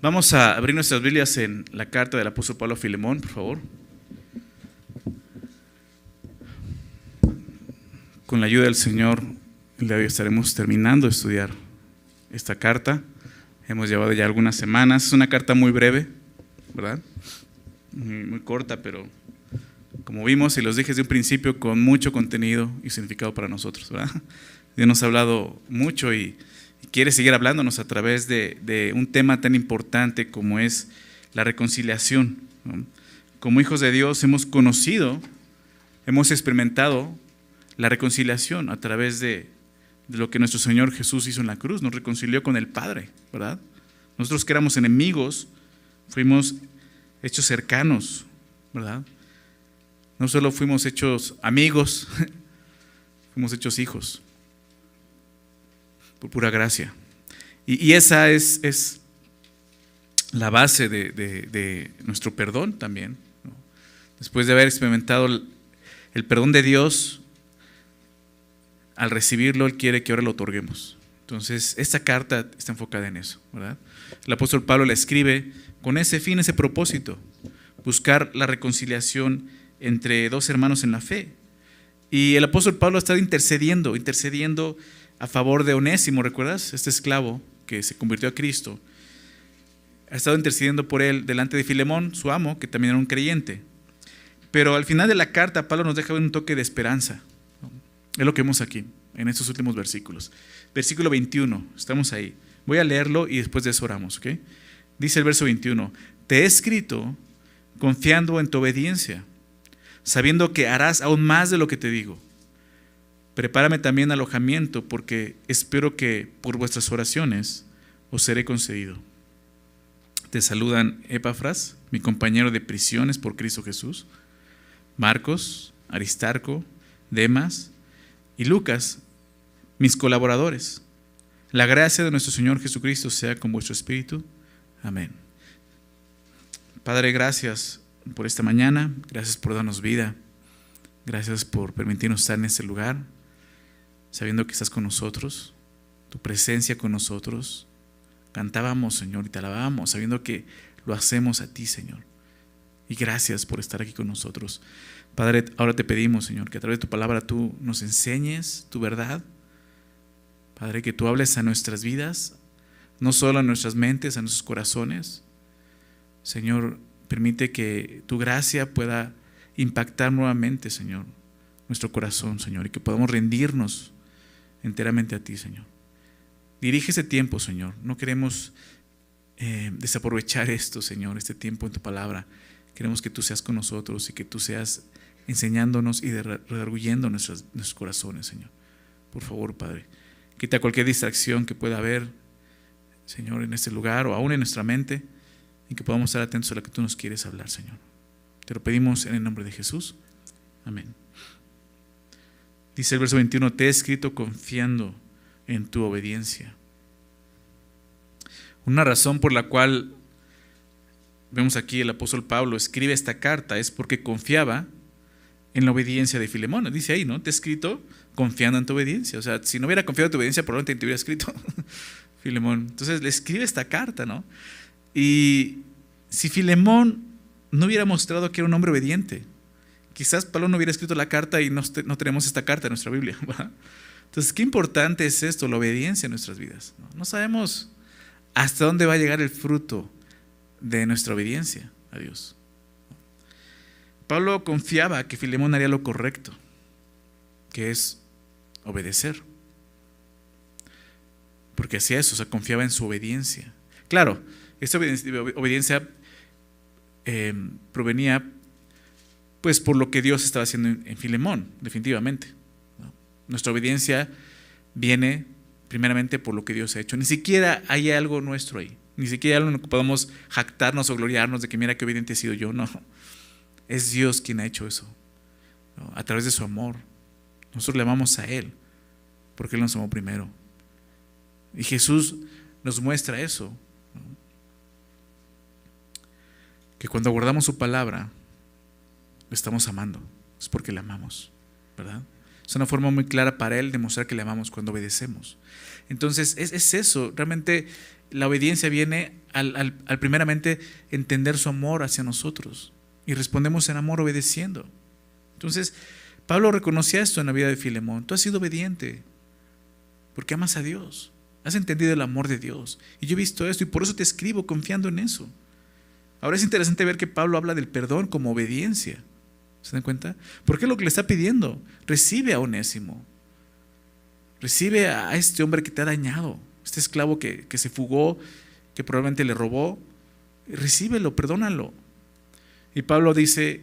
Vamos a abrir nuestras Biblias en la carta del apóstol Pablo Filemón, por favor. Con la ayuda del Señor, el día de hoy estaremos terminando de estudiar esta carta. Hemos llevado ya algunas semanas. Es una carta muy breve, ¿verdad? Muy, corta, pero como vimos y los dije desde un principio, con mucho contenido y significado para nosotros, ¿verdad? Dios nos ha hablado mucho y quiere seguir hablándonos a través de, un tema tan importante como es la reconciliación. Como hijos de Dios hemos conocido, hemos experimentado la reconciliación a través de, de lo que nuestro Señor Jesús hizo en la cruz, nos reconcilió con el Padre, ¿verdad? Nosotros que éramos enemigos, fuimos hechos cercanos, ¿verdad? No solo fuimos hechos amigos, fuimos hechos hijos, por pura gracia. Y, esa es, es, la base de, de, nuestro perdón también. Después de haber experimentado el, perdón de Dios, al recibirlo, Él quiere que ahora lo otorguemos. Entonces, esta carta está enfocada en eso, ¿verdad? El apóstol Pablo la escribe con ese fin, ese propósito, buscar la reconciliación entre dos hermanos en la fe. Y el apóstol Pablo estado intercediendo, intercediendo a favor de Onésimo, ¿recuerdas? Este esclavo que se convirtió a Cristo. Ha estado intercediendo por él delante de Filemón, su amo, que también era un creyente. Pero al final de la carta, Pablo nos deja un toque de esperanza. Es lo que vemos aquí, en estos últimos versículos. Versículo 21, estamos ahí. Voy a leerlo y después de eso oramos. Dice el verso 21, te he escrito confiando en tu obediencia, sabiendo que harás aún más de lo que te digo. Prepárame también alojamiento, porque espero que por vuestras oraciones os seré concedido. Te saludan Epafras, mi compañero de prisiones por Cristo Jesús, Marcos, Aristarco, Demas, y Lucas, mis colaboradores. La gracia de nuestro Señor Jesucristo sea con vuestro espíritu. Amén. Padre, gracias por esta mañana, gracias por darnos vida, gracias por permitirnos estar en este lugar, sabiendo que estás con nosotros, tu presencia con nosotros. Cantábamos, Señor, y te alabábamos, sabiendo que lo hacemos a ti, Señor. Y gracias por estar aquí con nosotros. Padre, ahora te pedimos, Señor, que a través de tu palabra tú nos enseñes tu verdad. Padre, que tú hables a nuestras vidas, no solo a nuestras mentes, a nuestros corazones. Señor, permite que tu gracia pueda impactar nuevamente, Señor, nuestro corazón, Señor, y que podamos rendirnos enteramente a ti, Señor. Dirige ese tiempo, Señor. No queremos eh, desaprovechar esto, Señor, este tiempo en tu palabra. Queremos que tú seas con nosotros y que tú seas enseñándonos y redarguyendo nuestros, nuestros corazones, Señor. Por favor, Padre, quita cualquier distracción que pueda haber, Señor, en este lugar o aún en nuestra mente, y que podamos estar atentos a lo que tú nos quieres hablar, Señor. Te lo pedimos en el nombre de Jesús. Amén. Dice el verso 21, te he escrito confiando en tu obediencia. Una razón por la cual vemos aquí el apóstol Pablo escribe esta carta es porque confiaba en la obediencia de Filemón. Dice ahí, ¿no? Te he escrito confiando en tu obediencia. O sea, si no hubiera confiado en tu obediencia, probablemente te hubiera escrito Filemón. Entonces le escribe esta carta, ¿no? Y si Filemón no hubiera mostrado que era un hombre obediente, quizás Pablo no hubiera escrito la carta y no, tenemos esta carta en nuestra Biblia. Entonces, qué importante es esto, la obediencia en nuestras vidas. ¿no? sabemos hasta dónde va a llegar el fruto de nuestra obediencia a Dios. Pablo confiaba que Filemón haría lo correcto, que es obedecer. Porque hacía eso, o sea, confiaba en su obediencia. Claro, esta obediencia, obediencia eh, provenía pues por lo que Dios estaba haciendo en, Filemón, definitivamente. Nuestra obediencia viene primeramente por lo que Dios ha hecho. Ni siquiera hay algo nuestro ahí. Ni siquiera hay algo que podamos jactarnos o gloriarnos de que mira qué obediente he sido yo. No. Es Dios quien ha hecho eso. A través de su amor. Nosotros le amamos a Él. Porque Él nos amó primero. Y Jesús nos muestra eso. Que cuando guardamos su palabra, estamos amando. Es porque le amamos. ¿Verdad? Es una forma muy clara para Él demostrar que le amamos cuando obedecemos. Entonces, es, eso. Realmente la obediencia viene al, al primeramente entender su amor hacia nosotros. Y respondemos en amor obedeciendo. Entonces, Pablo reconocía esto en la vida de Filemón. Tú has sido obediente porque amas a Dios. Has entendido el amor de Dios. Y yo he visto esto y por eso te escribo confiando en eso. Ahora es interesante ver que Pablo habla del perdón como obediencia. ¿Se dan cuenta? Porque es lo que le está pidiendo. Recibe a Onésimo. Recibe a este hombre que te ha dañado. Este esclavo que, que se fugó, que probablemente le robó. Recíbelo, perdónalo. Y Pablo dice,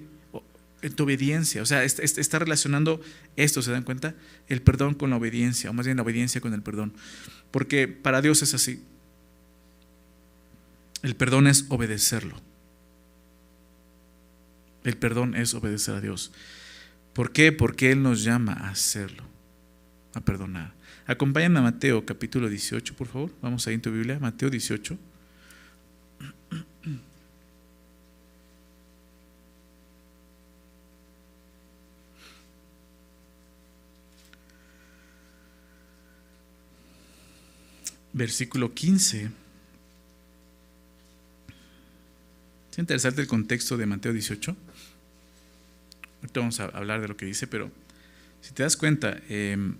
en tu obediencia. O sea, está, relacionando esto, ¿se dan cuenta? El perdón con la obediencia, o más bien la obediencia con el perdón. Porque para Dios es así. El perdón es obedecerlo. El perdón es obedecer a Dios. ¿Por qué? Porque Él nos llama a hacerlo, a perdonar. Acompáñame a Mateo capítulo 18, por favor. Vamos ahí en tu Biblia, Mateo 18. versículo 15. Es interesante el contexto de Mateo 18. Ahorita vamos a hablar de lo que dice, pero si te das cuenta, em,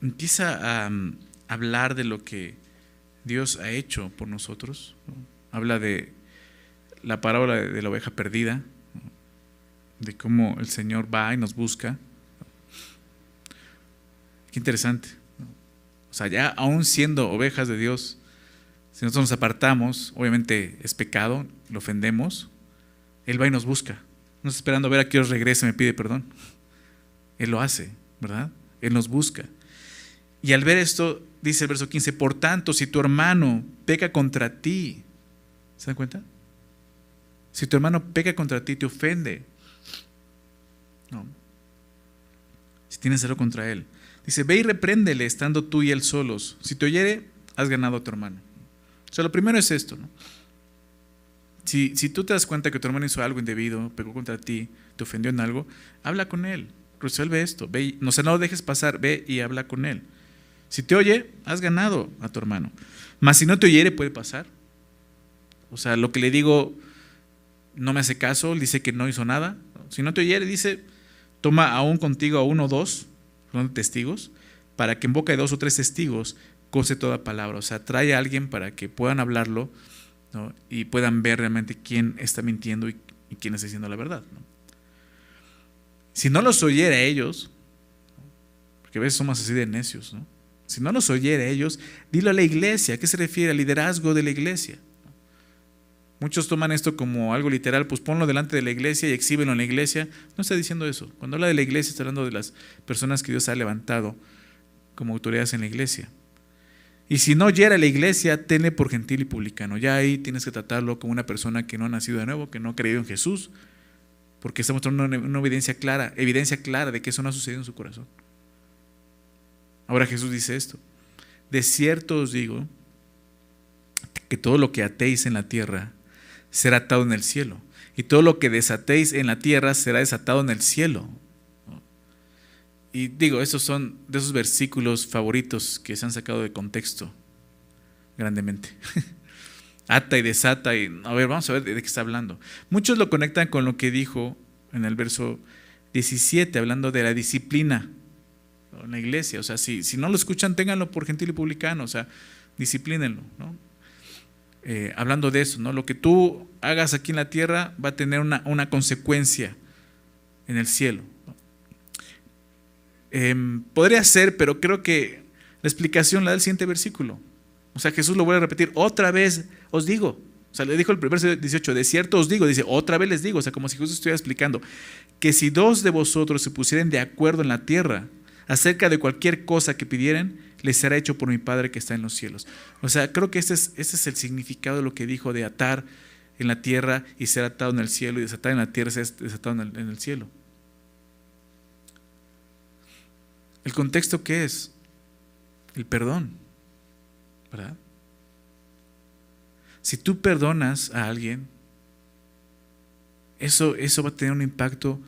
empieza a um, hablar de lo que Dios ha hecho por nosotros. Habla de la parábola de la oveja perdida, de cómo el Señor va y nos busca. Qué interesante. O sea, ya aún siendo ovejas de Dios, si nosotros nos apartamos, obviamente es pecado, lo ofendemos, Él va y nos busca. Está esperando a ver a qué os regrese me pide perdón. Él lo hace, ¿verdad? Él nos busca. Y al ver esto, dice el verso 15, por tanto, si tu hermano peca contra ti, ¿se dan cuenta? Si tu hermano peca contra ti, te ofende. No. Si tienes algo contra él, Dice, ve y repréndele estando tú y él solos. Si te oyere, has ganado a tu hermano. O sea, lo primero es esto, ¿no? Si, si tú te das cuenta que tu hermano hizo algo indebido, pegó contra ti, te ofendió en algo, habla con él, resuelve esto, ve no, no lo dejes pasar, ve y habla con él. Si te oye, has ganado a tu hermano. Mas si no te oyere, puede pasar. O sea, lo que le digo no me hace caso, dice que no hizo nada. Si no te oyere, dice, toma aún contigo a uno o dos testigos, para que en boca de dos o tres testigos cose toda palabra. O sea, trae a alguien para que puedan hablarlo y puedan ver realmente quién está mintiendo y, quién está diciendo la verdad. Si no los oyera ellos, porque a veces somos así de necios, si no los oyera ellos, dilo a la iglesia. ¿A qué se refiere? Al liderazgo de la iglesia. Muchos toman esto como algo literal, pues ponlo delante de la iglesia y exhíbelo en la iglesia. No está diciendo eso. Cuando habla de la iglesia está hablando de las personas que Dios ha levantado como autoridades en la iglesia. Y si no a la iglesia, tenle por gentil y publicano. Ya ahí tienes que tratarlo como una persona que no ha nacido de nuevo, que no ha creído en Jesús, porque está mostrando una evidencia clara, evidencia clara de que eso no ha sucedido en su corazón. Ahora Jesús dice esto. De cierto os digo que todo lo que atéis en la tierra será atado en el cielo. Y todo lo que desatéis en la tierra será desatado en el cielo. Y digo, esos son de esos versículos favoritos que se han sacado de contexto grandemente. Ata y desata y a ver, vamos a ver de qué está hablando. Muchos lo conectan con lo que dijo en el verso 17, hablando de la disciplina en la iglesia. O sea, si, si no lo escuchan, ténganlo por gentil y publicano, o sea, disciplínenlo. Eh, hablando de eso, ¿no? Lo que tú hagas aquí en la tierra va a tener una, consecuencia en el cielo. Em, podría ser, pero creo que la explicación la da el siguiente versículo. O sea, Jesús lo vuelve a repetir, otra vez os digo. O sea, le dijo el verso 18, de cierto os digo, dice, otra vez les digo, o sea, como si Jesús estuviera explicando, que si dos de vosotros se pusieran de acuerdo en la tierra acerca de cualquier cosa que pidieran, les será hecho por mi Padre que está en los cielos. O sea, creo que este es, este es el significado de lo que dijo de atar en la tierra y ser atado en el cielo y desatar en la tierra y ser desatado en el, cielo. ¿El contexto qué es? El perdón, ¿verdad? Si tú perdonas a alguien, eso, eso va a tener un impacto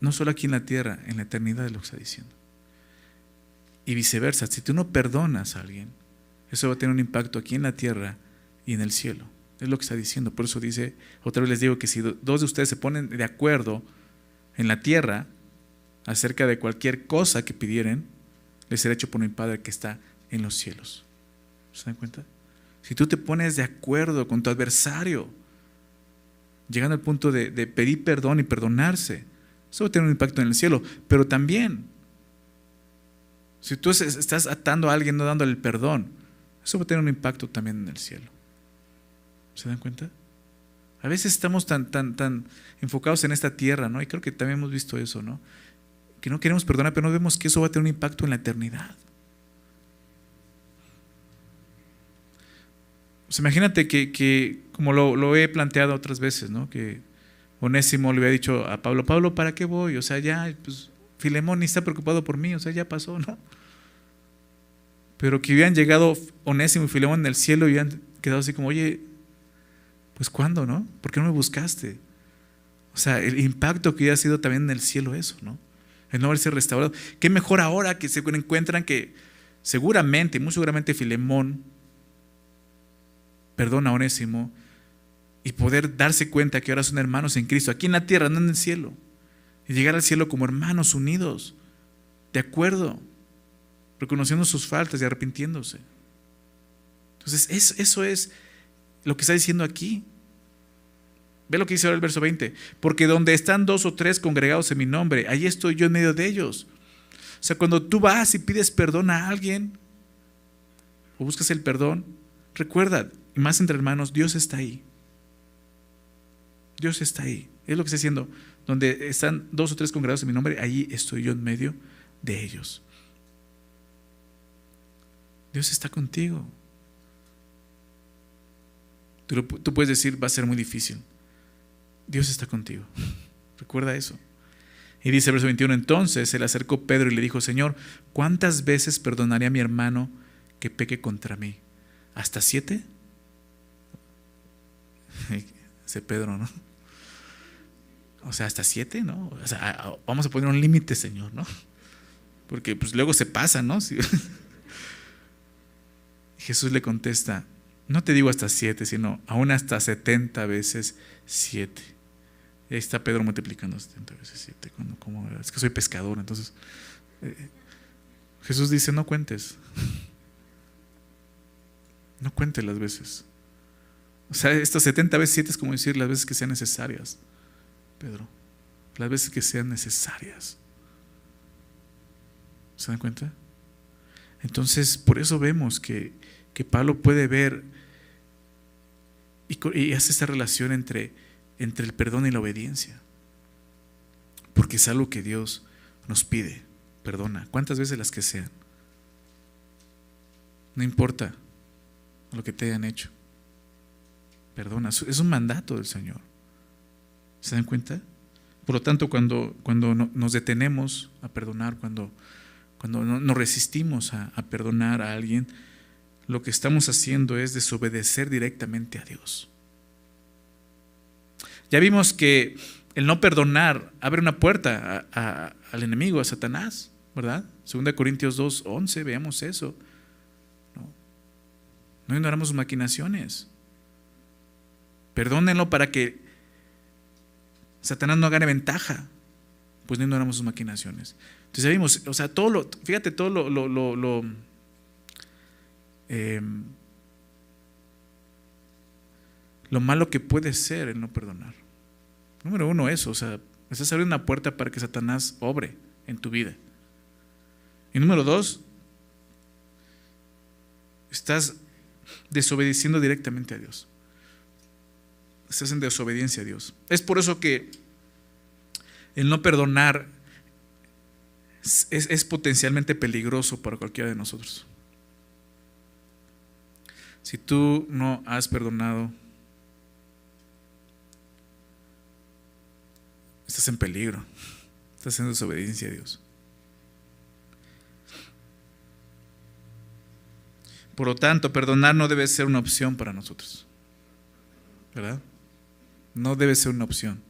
no solo aquí en la tierra, en la eternidad de lo que está diciendo. Y viceversa, si tú no perdonas a alguien, eso va a tener un impacto aquí en la tierra y en el cielo. Es lo que está diciendo. Por eso dice, otra vez les digo que si dos de ustedes se ponen de acuerdo en la tierra acerca de cualquier cosa que pidieren, les será hecho por mi Padre que está en los cielos. ¿Se dan cuenta? Si tú te pones de acuerdo con tu adversario, llegando al punto de, pedir perdón y perdonarse, eso va a tener un impacto en el cielo. Pero también, si tú estás atando a alguien, no dándole el perdón, eso va a tener un impacto también en el cielo. ¿Se dan cuenta? A veces estamos tan, tan, tan enfocados en esta tierra, ¿no? Y creo que también hemos visto eso, ¿no? Que no queremos perdonar, pero no vemos que eso va a tener un impacto en la eternidad. Pues imagínate que, como lo, he planteado otras veces, ¿no? Que Onésimo le había dicho a Pablo, Pablo, ¿para qué voy? O sea, ya, pues Filemón ni está preocupado por mí, o sea, ya pasó, ¿no? Pero que hubieran llegado Onésimo y Filemón en el cielo y hubieran quedado así como, oye, pues ¿cuándo, no? ¿Por qué no me buscaste? O sea, el impacto que hubiera sido también en el cielo eso, ¿no? El no haberse restaurado. Qué mejor ahora que se encuentran que seguramente, muy seguramente Filemón perdona a Onésimo y poder darse cuenta que ahora son hermanos en Cristo, aquí en la tierra, no en el cielo. Y llegar al cielo como hermanos unidos, de acuerdo, reconociendo sus faltas y arrepintiéndose. Entonces, eso es lo que está diciendo aquí. Ve lo que dice ahora el verso 20. Porque donde están dos o tres congregados en mi nombre, ahí estoy yo en medio de ellos. O sea, cuando tú vas y pides perdón a alguien, o buscas el perdón, recuerda, más entre hermanos, Dios está ahí. Dios está ahí. Es lo que está diciendo. Donde están dos o tres congregados en mi nombre, ahí estoy yo en medio de ellos. Dios está contigo. Tú, puedes decir, va a ser muy difícil. Dios está contigo. Recuerda eso. Y dice el verso 21, entonces se le acercó Pedro y le dijo, Señor, ¿cuántas veces perdonaré a mi hermano que peque contra mí? ¿Hasta siete? Ese Pedro, ¿no? O sea, hasta siete, ¿no? O sea, vamos a poner un límite, Señor, ¿no? Porque pues luego se pasa, ¿no? Jesús le contesta, no te digo hasta siete, sino aún hasta setenta veces siete. Y ahí está Pedro multiplicando setenta veces siete. es que soy pescador, entonces eh, Jesús dice, no cuentes. No cuentes las veces. O sea, estas 70 veces 7 es como decir las veces que sean necesarias, Pedro. Las veces que sean necesarias. ¿Se dan cuenta? Entonces, por eso vemos que, que Pablo puede ver y, hace esta relación entre, entre el perdón y la obediencia. Porque es algo que Dios nos pide. Perdona, cuántas veces las que sean. No importa lo que te hayan hecho. Perdona, es un mandato del Señor. ¿Se dan cuenta? Por lo tanto, cuando, cuando nos detenemos a perdonar, cuando, cuando nos resistimos a, a perdonar a alguien, lo que estamos haciendo es desobedecer directamente a Dios. Ya vimos que el no perdonar abre una puerta al enemigo, a Satanás, ¿verdad? 2 Corintios 2, 11, veamos eso. No, no ignoramos sus maquinaciones. Perdónenlo para que Satanás no gane ventaja. Pues no ignoramos sus maquinaciones. Entonces ya vimos, o sea, todo lo, fíjate todo lo, lo, lo Em, lo malo que puede ser el no perdonar. Número uno, eso, o sea, estás abriendo una puerta para que Satanás obre en tu vida. Y número dos, estás desobedeciendo directamente a Dios. Estás en desobediencia a Dios. Es por eso que el no perdonar es potencialmente peligroso para cualquiera de nosotros. Si tú no has perdonado, estás en peligro, estás en desobediencia a Dios. Por lo tanto, perdonar no debe ser una opción para nosotros. ¿Verdad? No debe ser una opción.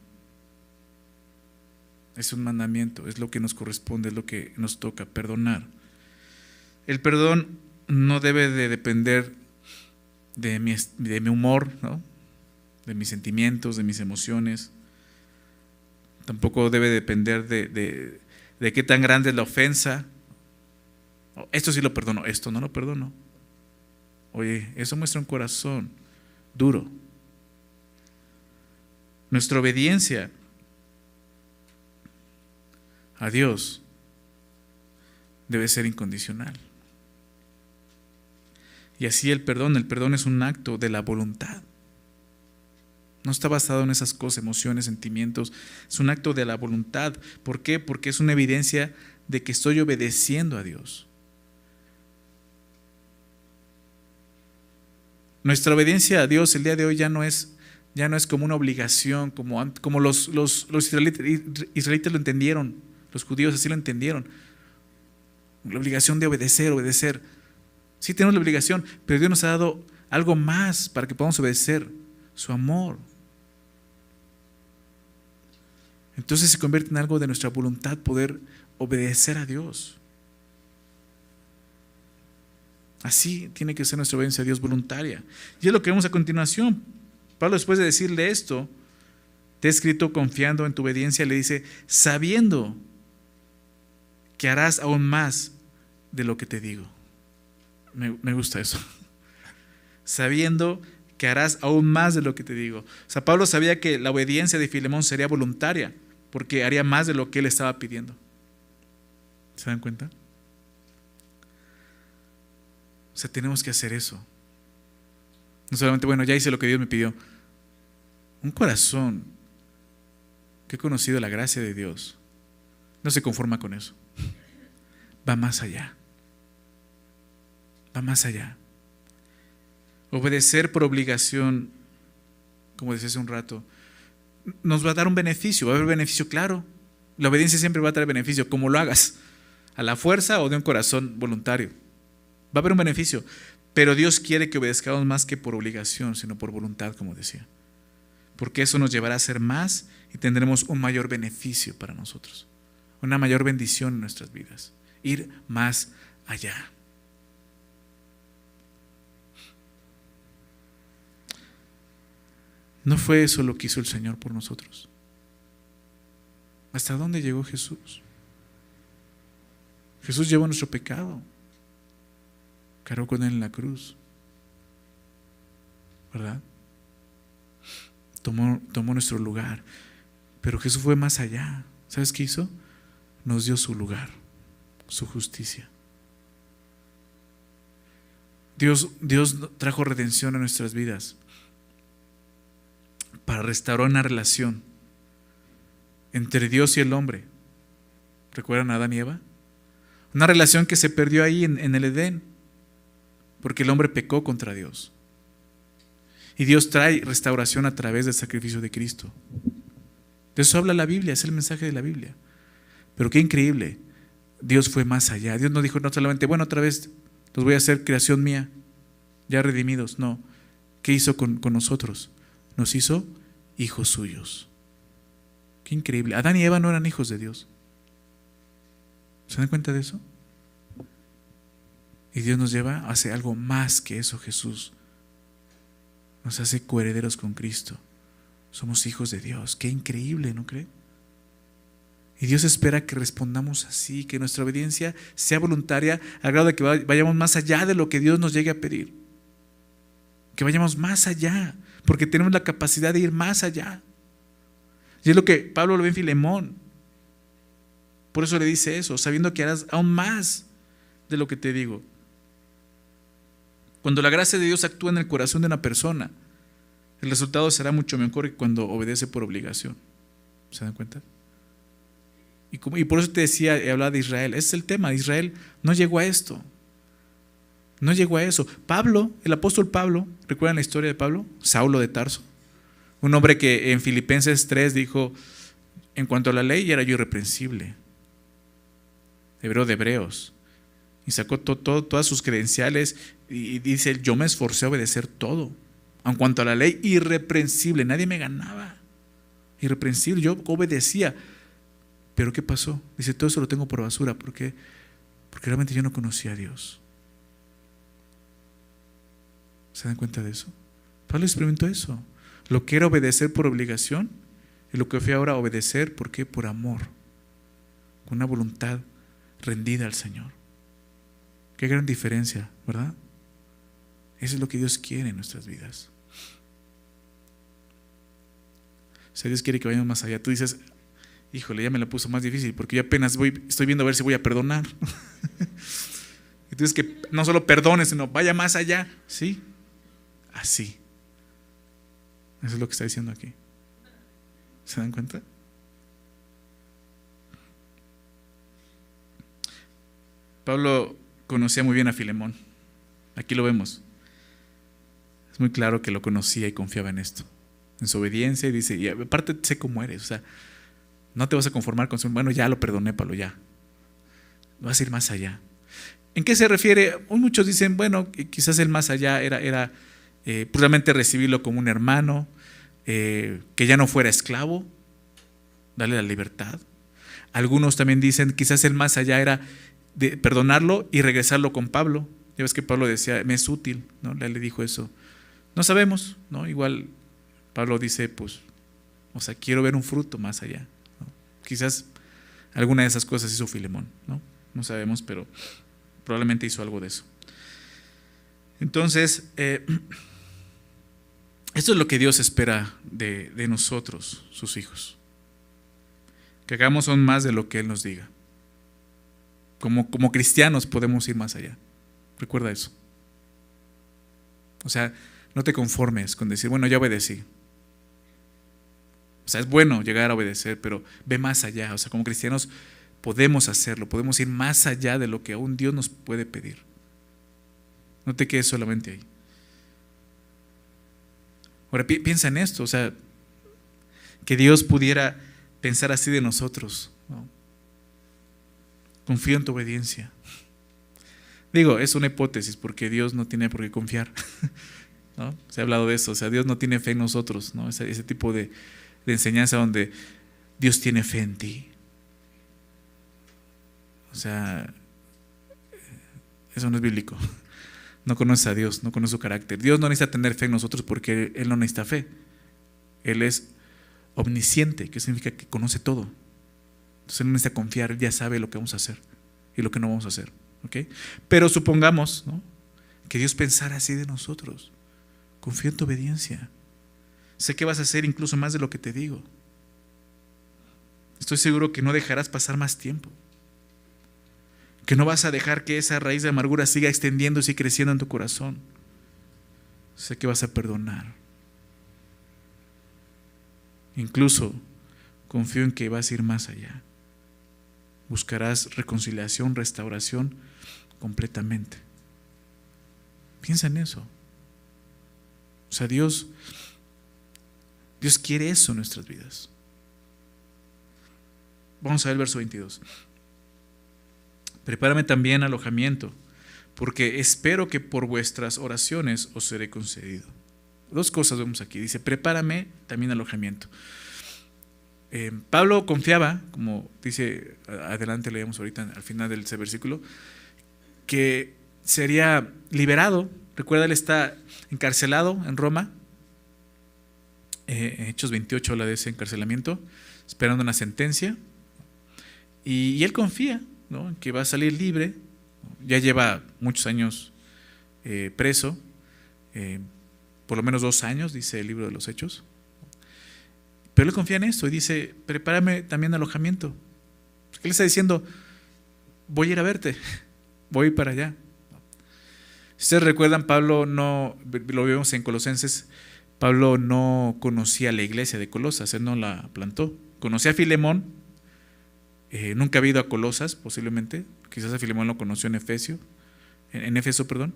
Es un mandamiento, es lo que nos corresponde, es lo que nos toca, perdonar. el perdón no debe de depender de mi, de mi humor, ¿no? de mis sentimientos, de mis emociones. Tampoco debe depender de, de, qué tan grande es la ofensa. Esto sí lo perdono, esto no lo perdono. Oye, eso muestra un corazón duro. Nuestra obediencia a Dios debe ser incondicional. Y así el perdón, el perdón es un acto de la voluntad. No está basado en esas cosas, emociones, sentimientos. Es un acto de la voluntad. ¿Por qué? Porque es una evidencia de que estoy obedeciendo a Dios. Nuestra obediencia a Dios el día de hoy ya no es, ya no es como una obligación, como, como los, los, los israelitas lo entendieron, los judíos así lo entendieron. La obligación de obedecer, obedecer. Sí tenemos la obligación, pero Dios nos ha dado algo más para que podamos obedecer, su amor. Entonces se convierte en algo de nuestra voluntad poder obedecer a Dios. Así tiene que ser nuestra obediencia a Dios voluntaria. Y es lo que vemos a continuación. Pablo después de decirle esto, te he escrito confiando en tu obediencia, le dice, sabiendo que harás aún más de lo que te digo. Me, me gusta eso. sabiendo que harás aún más de lo que te digo. O sea, Pablo sabía que la obediencia de Filemón sería voluntaria, porque haría más de lo que él estaba pidiendo. ¿Se dan cuenta? O sea, tenemos que hacer eso. No solamente, bueno, ya hice lo que Dios me pidió. Un corazón que ha conocido la gracia de Dios no se conforma con eso. Va más allá. Va más allá. Obedecer por obligación, como decía hace un rato, nos va a dar un beneficio, va a haber beneficio claro. La obediencia siempre va a traer beneficio, como lo hagas, a la fuerza o de un corazón voluntario. Va a haber un beneficio, pero Dios quiere que obedezcamos más que por obligación, sino por voluntad, como decía. Porque eso nos llevará a ser más y tendremos un mayor beneficio para nosotros, una mayor bendición en nuestras vidas, ir más allá. ¿No fue eso lo que hizo el Señor por nosotros? ¿Hasta dónde llegó Jesús? Jesús llevó nuestro pecado cargó con él en la cruz. ¿Verdad? Tomó, tomó nuestro lugar. Pero Jesús fue más allá. ¿Sabes qué hizo? Nos dio su lugar, su justicia. Dios, Dios trajo redención a nuestras vidas para restaurar una relación entre Dios y el hombre. ¿Recuerdan a Adán y Eva? Una relación que se perdió ahí en, el Edén porque el hombre pecó contra Dios. Y Dios trae restauración a través del sacrificio de Cristo. De eso habla la Biblia, es el mensaje de la Biblia. Pero qué increíble, Dios fue más allá. Dios no dijo no solamente, bueno, otra vez los voy a hacer creación mía, ya redimidos. No, ¿qué hizo con, con nosotros? Nos hizo hijos suyos. Qué increíble. Adán y Eva no eran hijos de Dios. ¿Se dan cuenta de eso? Y Dios nos lleva, hace algo más que eso Jesús. Nos hace coherederos con Cristo. Somos hijos de Dios. Qué increíble, ¿no cree? Y Dios espera que respondamos así, que nuestra obediencia sea voluntaria, al grado de que vayamos más allá de lo que Dios nos llegue a pedir. Que vayamos más allá, porque tenemos la capacidad de ir más allá. Y es lo que Pablo lo ve en Filemón. Por eso le dice eso, sabiendo que harás aún más de lo que te digo. Cuando la gracia de Dios actúa en el corazón de una persona, el resultado será mucho mejor que cuando obedece por obligación. ¿Se dan cuenta? Y, por eso te decía, hablaba de Israel. Ese es el tema. Israel no llegó a esto. No llegó a eso. Pablo, el apóstol Pablo, ¿recuerdan la historia de Pablo? Saulo de Tarso. Un hombre que en Filipenses 3 dijo, en cuanto a la ley, era yo irreprensible. Hebreo de Hebreos. Y sacó todas sus credenciales y dice, yo me esforcé a obedecer todo. En cuanto a la ley, irreprensible, nadie me ganaba. Irreprensible, yo obedecía. Pero ¿qué pasó? Dice, todo eso lo tengo por basura. ¿Por qué? Porque realmente yo no conocía a Dios. ¿Se dan cuenta de eso? Pablo experimentó eso. Lo que era obedecer por obligación y lo que fue ahora obedecer, ¿por qué? Por amor. Con una voluntad rendida al Señor. Qué gran diferencia, ¿verdad? Eso es lo que Dios quiere en nuestras vidas. Si Dios quiere que vayamos más allá. Tú dices, híjole, ya me la puso más difícil porque yo apenas voy, estoy viendo a ver si voy a perdonar. Entonces que no solo perdones, sino vaya más allá. ¿Sí? Así. Eso es lo que está diciendo aquí. ¿Se dan cuenta? Pablo conocía muy bien a Filemón. Aquí lo vemos. Es muy claro que lo conocía y confiaba en esto. En su obediencia y dice, y aparte sé cómo eres. O sea, no te vas a conformar con su, bueno, ya lo perdoné, Pablo, ya. Vas a ir más allá. ¿En qué se refiere? muchos dicen, bueno, quizás el más allá era, era eh, puramente recibirlo como un hermano, eh, que ya no fuera esclavo, darle la libertad. Algunos también dicen, quizás el más allá era perdonarlo y regresarlo con Pablo. Ya ves que Pablo decía, me es útil, ¿no? Le dijo eso. No sabemos, ¿no? Igual Pablo dice, pues, o sea, quiero ver un fruto más allá. Quizás alguna de esas cosas hizo Filemón, ¿no? No sabemos, pero probablemente hizo algo de eso. Entonces, eh, esto es lo que Dios espera de, de nosotros, sus hijos. Que hagamos aún más de lo que Él nos diga. Como, como cristianos podemos ir más allá. Recuerda eso. O sea, no te conformes con decir, bueno, ya obedecí. O sea, es bueno llegar a obedecer, pero ve más allá. O sea, como cristianos podemos hacerlo, podemos ir más allá de lo que aún Dios nos puede pedir. No te quedes solamente ahí. Ahora piensa en esto, o sea, que Dios pudiera pensar así de nosotros. Confío en tu obediencia. Digo, es una hipótesis porque Dios no tiene por qué confiar. ¿no? Se ha hablado de eso, o sea, Dios no tiene fe en nosotros, ¿no? ese, ese tipo de, de enseñanza donde Dios tiene fe en ti. O sea, eso no es bíblico. No conoces a Dios, no conoce su carácter. Dios no necesita tener fe en nosotros porque Él no necesita fe. Él es omnisciente, que significa que conoce todo. Entonces Él no necesita confiar, Él ya sabe lo que vamos a hacer y lo que no vamos a hacer. Pero supongamos que Dios pensara así de nosotros. Confío en tu obediencia. Sé que vas a hacer incluso más de lo que te digo. Estoy seguro que no dejarás pasar más tiempo. Que no vas a dejar que esa raíz de amargura siga extendiéndose y creciendo en tu corazón. Sé que vas a perdonar. Incluso confío en que vas a ir más allá. Buscarás reconciliación, restauración completamente. Piensa en eso. O sea, Dios, Dios quiere eso en nuestras vidas. Vamos a ver el verso 22. Prepárame también alojamiento, porque espero que por vuestras oraciones os seré concedido. Dos cosas vemos aquí. Dice, prepárame también alojamiento. Eh, Pablo confiaba, como dice adelante, leemos ahorita al final del ese versículo, que sería liberado. Recuerda, él está encarcelado en Roma. Eh, Hechos 28 habla de ese encarcelamiento, esperando una sentencia. Y, él confía que va a salir libre. Ya lleva muchos años eh, preso, eh, por lo menos dos años, dice el libro de los Hechos. Pero él confía en esto y dice, prepárame también alojamiento. Él está diciendo, voy a ir a verte, voy para allá. Si ustedes recuerdan, Pablo no, lo vemos en Colosenses, Pablo no conocía la iglesia de Colosas, él no la plantó. Conocía a Filemón, eh, nunca había ido a Colosas, posiblemente, quizás a Filemón lo conoció en Efesio, en, Efeso, perdón,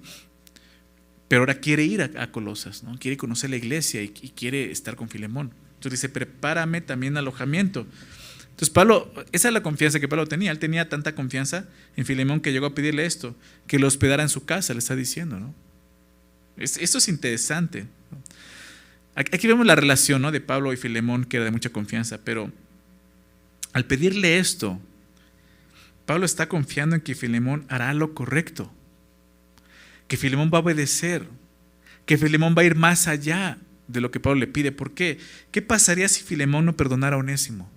pero ahora quiere ir a, Colosas, ¿no? quiere conocer la iglesia y, quiere estar con Filemón. Entonces dice, prepárame también alojamiento. Entonces Pablo, esa es la confianza que Pablo tenía. Él tenía tanta confianza en Filemón que llegó a pedirle esto, que lo hospedara en su casa, le está diciendo. ¿no? Esto es interesante. Aquí vemos la relación ¿no? de Pablo y Filemón, que era de mucha confianza, pero al pedirle esto, Pablo está confiando en que Filemón hará lo correcto, que Filemón va a obedecer, que Filemón va a ir más allá de lo que Pablo le pide. ¿Por qué? ¿Qué pasaría si Filemón no perdonara a Onésimo?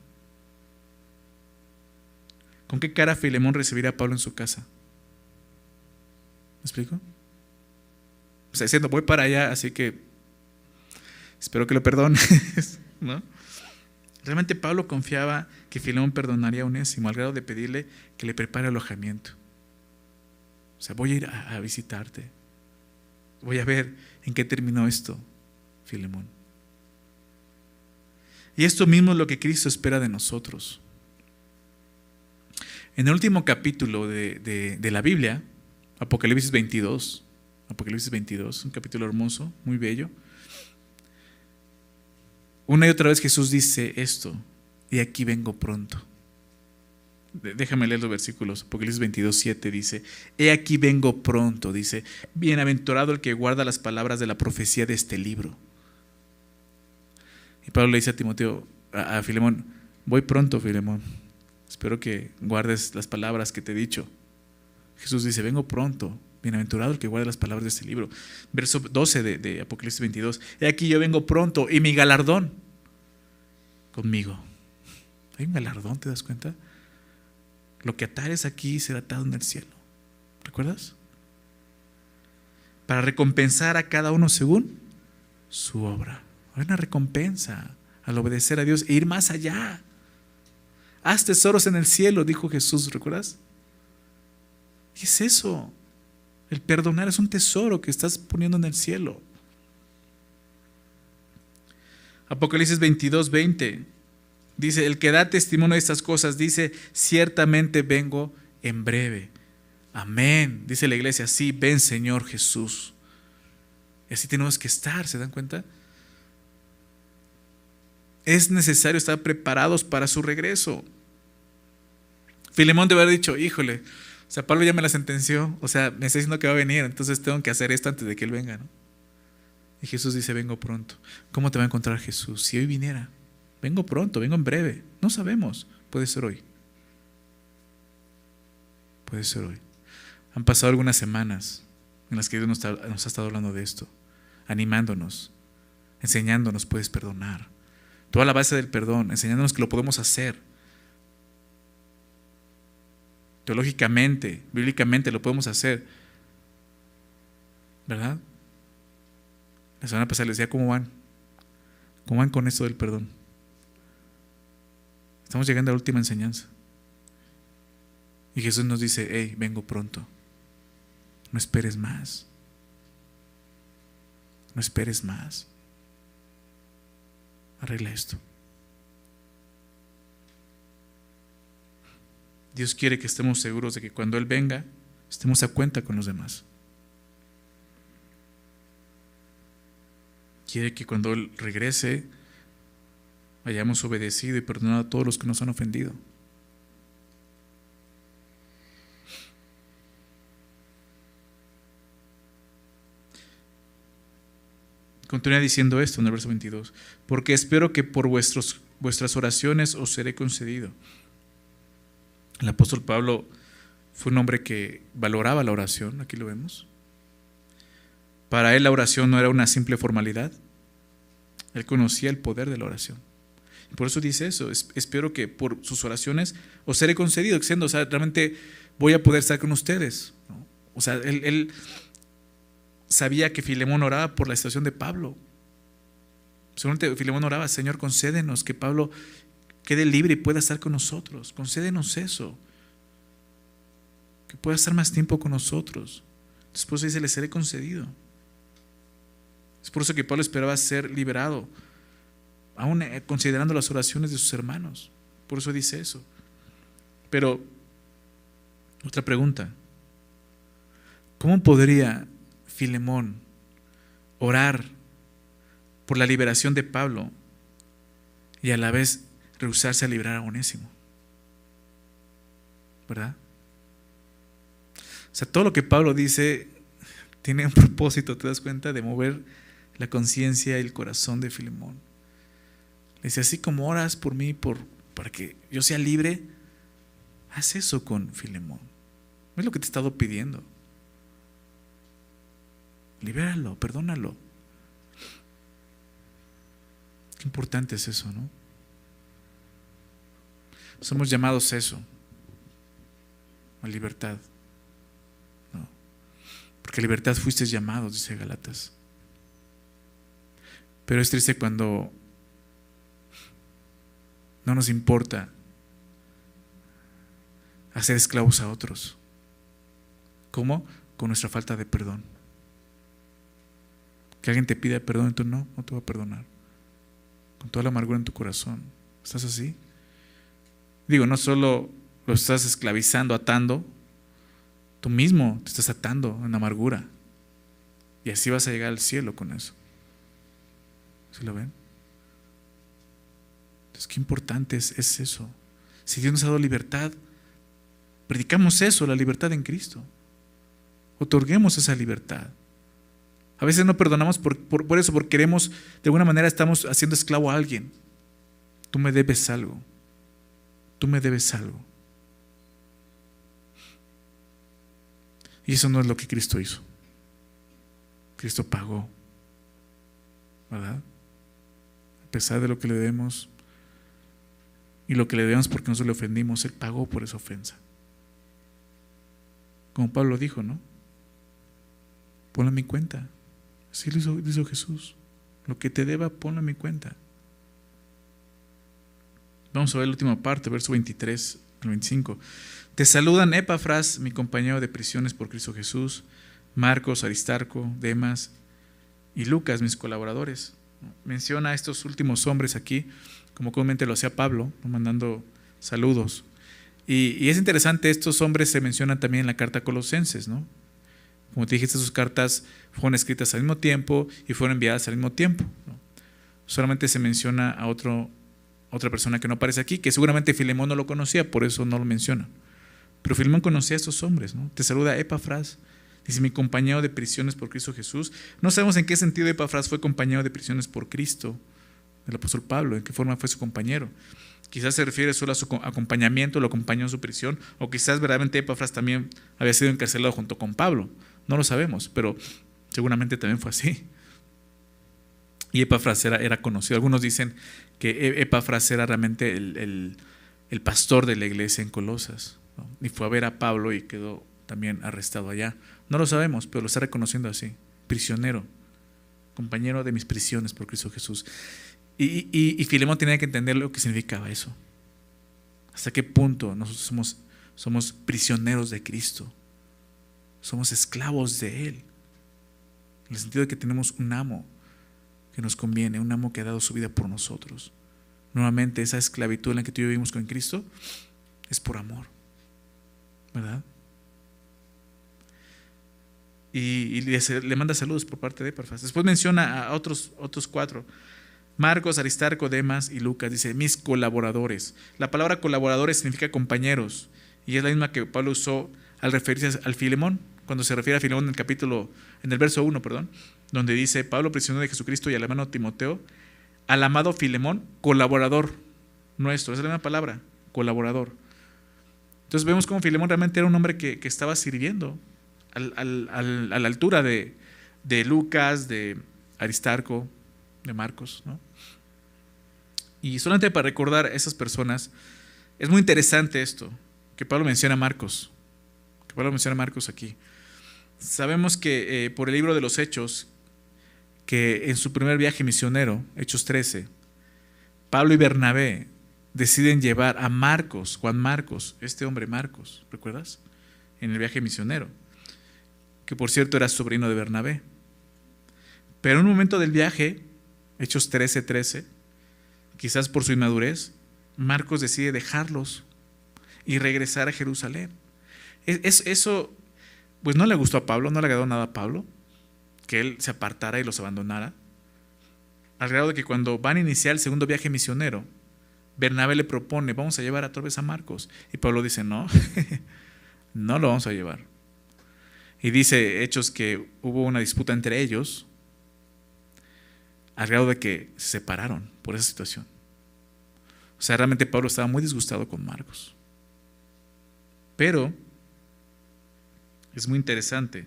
¿Con qué cara Filemón recibiría a Pablo en su casa? ¿Me explico? O sea, diciendo, voy para allá, así que espero que lo perdones, ¿no? Realmente Pablo confiaba que Filemón perdonaría a Onésimo al grado de pedirle que le prepare alojamiento. O sea, voy a ir a, visitarte. Voy a ver en qué terminó esto, Filemón. Y esto mismo es lo que Cristo espera de nosotros. En el último capítulo de, de, de la Biblia, Apocalipsis 22, Apocalipsis 22, un capítulo hermoso, muy bello. Una y otra vez Jesús dice esto, y aquí vengo pronto. Déjame leer los versículos. Apocalipsis 22, 7 dice, he aquí vengo pronto, dice, bienaventurado el que guarda las palabras de la profecía de este libro. Y Pablo le dice a Timoteo, a, Filemón, voy pronto, Filemón. Espero que guardes las palabras que te he dicho. Jesús dice, vengo pronto, bienaventurado el que guarda las palabras de este libro. Verso 12 de, de Apocalipsis 22, he aquí yo vengo pronto y mi galardón conmigo. Hay un galardón, ¿te das cuenta? Lo que atares aquí será atado en el cielo. ¿Recuerdas? Para recompensar a cada uno según su obra. Hay una recompensa al obedecer a Dios e ir más allá. Haz tesoros en el cielo, dijo Jesús, ¿recuerdas? ¿Qué es eso? El perdonar es un tesoro que estás poniendo en el cielo. Apocalipsis 22, 20. Dice, el que da testimonio de estas cosas dice, ciertamente vengo en breve. Amén. Dice la iglesia, sí, ven Señor Jesús. Y así tenemos que estar, ¿se dan cuenta? Es necesario estar preparados para su regreso. Filemón debe haber dicho, híjole, o sea, Pablo ya me la sentenció, o sea, me está diciendo que va a venir, entonces tengo que hacer esto antes de que él venga, ¿no? Y Jesús dice, vengo pronto. ¿Cómo te va a encontrar Jesús? Si hoy viniera. Vengo pronto, vengo en breve. No sabemos. Puede ser hoy. Puede ser hoy. Han pasado algunas semanas en las que Dios nos, ha estado hablando de esto, animándonos, enseñándonos, puedes perdonar. Toda la base del perdón, enseñándonos que lo podemos hacer. Teológicamente, bíblicamente lo podemos hacer. ¿Verdad? La semana pasada les decía, ¿cómo van? ¿Cómo van con esto del perdón? Estamos llegando a la última enseñanza. Y Jesús nos dice, hey, vengo pronto. No esperes más. No esperes más. Arregla esto. Dios quiere que estemos seguros de que cuando Él venga, estemos a cuenta con los demás. Quiere que cuando Él regrese, hayamos obedecido y perdonado a todos los que nos han ofendido. Continúa diciendo esto en el verso 22, porque espero que por vuestros, vuestras oraciones os seré concedido. El apóstol Pablo fue un hombre que valoraba la oración, aquí lo vemos. Para él la oración no era una simple formalidad, él conocía el poder de la oración. Por eso dice eso, espero que por sus oraciones os seré concedido, diciendo, o sea, realmente voy a poder estar con ustedes. O sea, él, él sabía que Filemón oraba por la situación de Pablo. Seguramente Filemón oraba, Señor, concédenos que Pablo quede libre y pueda estar con nosotros. Concédenos eso. Que pueda estar más tiempo con nosotros. Después dice, le seré concedido. Es por eso que Pablo esperaba ser liberado, aún eh, considerando las oraciones de sus hermanos. Por eso dice eso. Pero, otra pregunta. ¿Cómo podría Filemón orar por la liberación de Pablo y a la vez rehusarse a librar a Onésimo. ¿Verdad? O sea, todo lo que Pablo dice tiene un propósito, te das cuenta, de mover la conciencia y el corazón de Filemón. Le dice, así como oras por mí, por, para que yo sea libre, haz eso con Filemón. Es lo que te he estado pidiendo. libéralo, perdónalo. Qué importante es eso, ¿no? Somos llamados a eso, a libertad. ¿no? Porque libertad fuiste llamados, dice Galatas. Pero es triste cuando no nos importa hacer esclavos a otros. ¿Cómo? Con nuestra falta de perdón. Que alguien te pida perdón y tú no, no te va a perdonar. Con toda la amargura en tu corazón. ¿Estás así? Digo, no solo lo estás esclavizando, atando, tú mismo te estás atando en amargura. Y así vas a llegar al cielo con eso. ¿Sí lo ven? Entonces, qué importante es, es eso. Si Dios nos ha dado libertad, predicamos eso, la libertad en Cristo. Otorguemos esa libertad. A veces no perdonamos por, por, eso, porque queremos, de alguna manera estamos haciendo esclavo a alguien. Tú me debes algo. Tú me debes algo. Y eso no es lo que Cristo hizo. Cristo pagó. ¿Verdad? Pesar de lo que le debemos y lo que le debemos porque nosotros le ofendimos, Él pagó por esa ofensa. Como Pablo dijo, ¿no? Ponlo en mi cuenta. Así lo hizo, Jesús. Lo que te deba, ponlo en mi cuenta. Vamos a ver la última parte, verso 23 al 25. Te saludan Epafras, mi compañero de prisiones por Cristo Jesús, Marcos, Aristarco, Demas y Lucas, mis colaboradores. Menciona a estos últimos hombres aquí, como comúnmente lo hacía Pablo, mandando saludos. Y, es interesante, estos hombres se mencionan también en la carta a Colosenses, ¿no? Como te dijiste, sus cartas fueron escritas al mismo tiempo y fueron enviadas al mismo tiempo. Solamente se menciona a otro, otra persona que no aparece aquí, que seguramente Filemón no lo conocía, por eso no lo menciona. Pero Filemón conocía a estos hombres. ¿no? Te saluda Epafras, dice mi compañero de prisiones por Cristo Jesús. No sabemos en qué sentido Epafras fue compañero de prisiones por Cristo, del apóstol Pablo, en qué forma fue su compañero. Quizás se refiere solo a su acompañamiento, lo acompañó en su prisión, o quizás verdaderamente Epafras también había sido encarcelado junto con Pablo. No lo sabemos, pero seguramente también fue así. Y Epafras era, conocido. Algunos dicen que e-, Epafras era realmente el, pastor de la iglesia en Colosas. Y fue a ver a Pablo y quedó también arrestado allá. No lo sabemos, pero lo está reconociendo así. Prisionero, compañero de mis prisiones por Cristo Jesús. Y, y, Filemón tenía que entender lo que significaba eso. Hasta qué punto nosotros somos, somos prisioneros de Cristo. Somos esclavos de Él. En el sentido de que tenemos un amo que nos conviene, un amo que ha dado su vida por nosotros. Nuevamente, esa esclavitud en la que tú y vivimos con Cristo es por amor. ¿Verdad? Y, le, manda saludos por parte de Epafras. Después menciona a otros, otros cuatro. Marcos, Aristarco, Demas y Lucas. Dice, mis colaboradores. La palabra colaboradores significa compañeros. Y es la misma que Pablo usó al referirse al Filemón cuando se refiere a Filemón en el capítulo, en el verso 1, perdón, donde dice Pablo, prisionero de Jesucristo y al hermano Timoteo, al amado Filemón, colaborador nuestro, esa es la misma palabra, colaborador. Entonces vemos como Filemón realmente era un hombre que, estaba sirviendo a la altura de, de, Lucas, de Aristarco, de Marcos. ¿no? Y solamente para recordar a esas personas, es muy interesante esto, que Pablo menciona a Marcos, que Pablo menciona a Marcos aquí. Sabemos que eh, por el libro de los Hechos, que en su primer viaje misionero, Hechos 13, Pablo y Bernabé deciden llevar a Marcos, Juan Marcos, este hombre Marcos, ¿recuerdas? En el viaje misionero, que por cierto era sobrino de Bernabé. Pero en un momento del viaje, Hechos 13, 13, quizás por su inmadurez, Marcos decide dejarlos y regresar a Jerusalén. Es, eso pues no le gustó a Pablo, no le agradó nada a Pablo, que él se apartara y los abandonara, al grado de que cuando van a iniciar el segundo viaje misionero, Bernabé le propone, vamos a llevar a vez a Marcos. Y Pablo dice, no, no lo vamos a llevar. Y dice Hechos que hubo una disputa entre ellos, al grado de que se separaron por esa situación. O sea, realmente Pablo estaba muy disgustado con Marcos. Pero es muy interesante